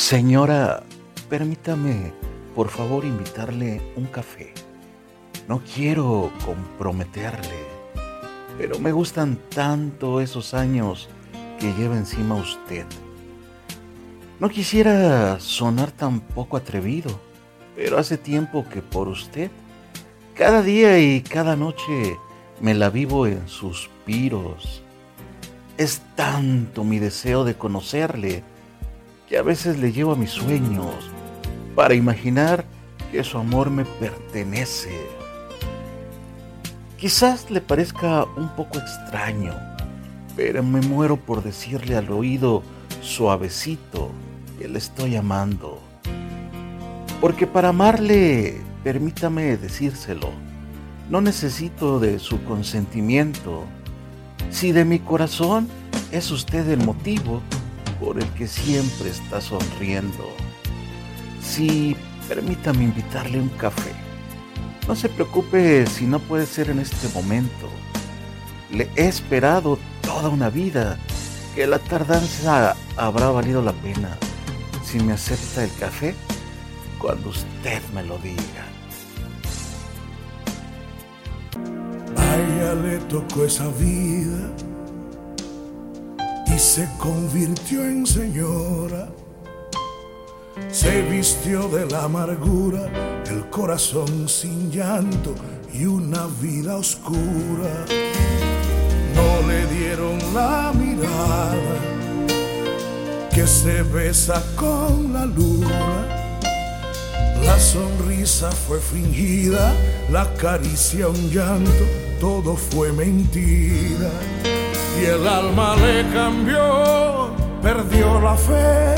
Señora, permítame, por favor, invitarle un café. No quiero comprometerle, pero me gustan tanto esos años que lleva encima usted. No quisiera sonar tan poco atrevido, pero hace tiempo que por usted, cada día y cada noche me la vivo en suspiros. Es tanto mi deseo de conocerle que a veces le llevo a mis sueños para imaginar que su amor me pertenece. Quizás le parezca un poco extraño, pero me muero por decirle al oído suavecito que le estoy amando. Porque para amarle, permítame decírselo, no necesito de su consentimiento. Si de mi corazón es usted el motivo, por el que siempre está sonriendo. Sí, permítame invitarle un café. No se preocupe si no puede ser en este momento. Le he esperado toda una vida que la tardanza habrá valido la pena si me acepta el café cuando usted me lo diga. A le tocó esa vida se convirtió en señora. Se vistió de la amargura, el corazón sin llanto y una vida oscura. No le dieron la mirada que se besa con la luna. La sonrisa fue fingida, la caricia un llanto, todo fue mentira y el alma le fe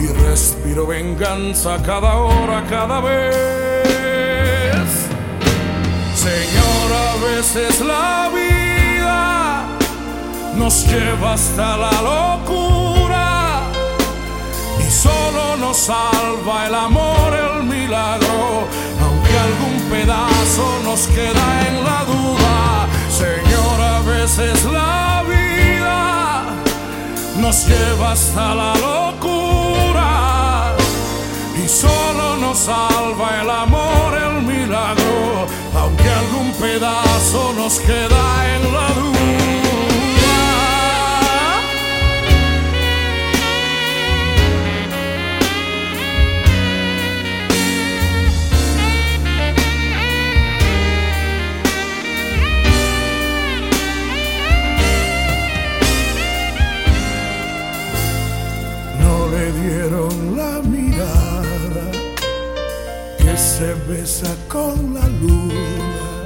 y respiró venganza cada hora, cada vez. Señor, a veces la vida nos lleva hasta la locura y solo nos salva el amor, el milagro, aunque algún pedazo nos queda en nos lleva hasta la locura y solo nos salva el amor, el milagro, aunque algún pedazo nos queda dieron la mirada que se besa con la luna.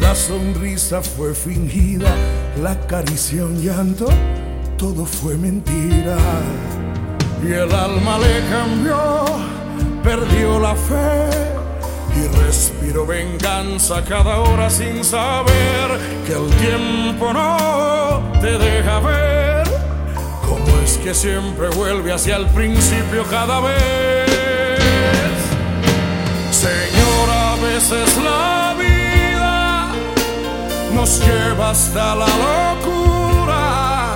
La sonrisa fue fingida, la caricia un llanto, todo fue mentira. Y el alma le cambió, perdió la fe y respiró venganza cada hora sin saber que el tiempo no te deja ver que siempre vuelve hacia el principio cada vez. Señor, a veces la vida nos lleva hasta la locura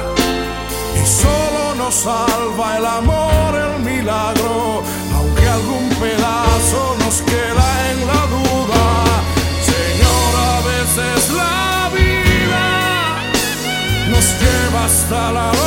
y solo nos salva el amor, el milagro, aunque algún pedazo nos queda en la duda. Señor, a veces la vida nos lleva hasta la locura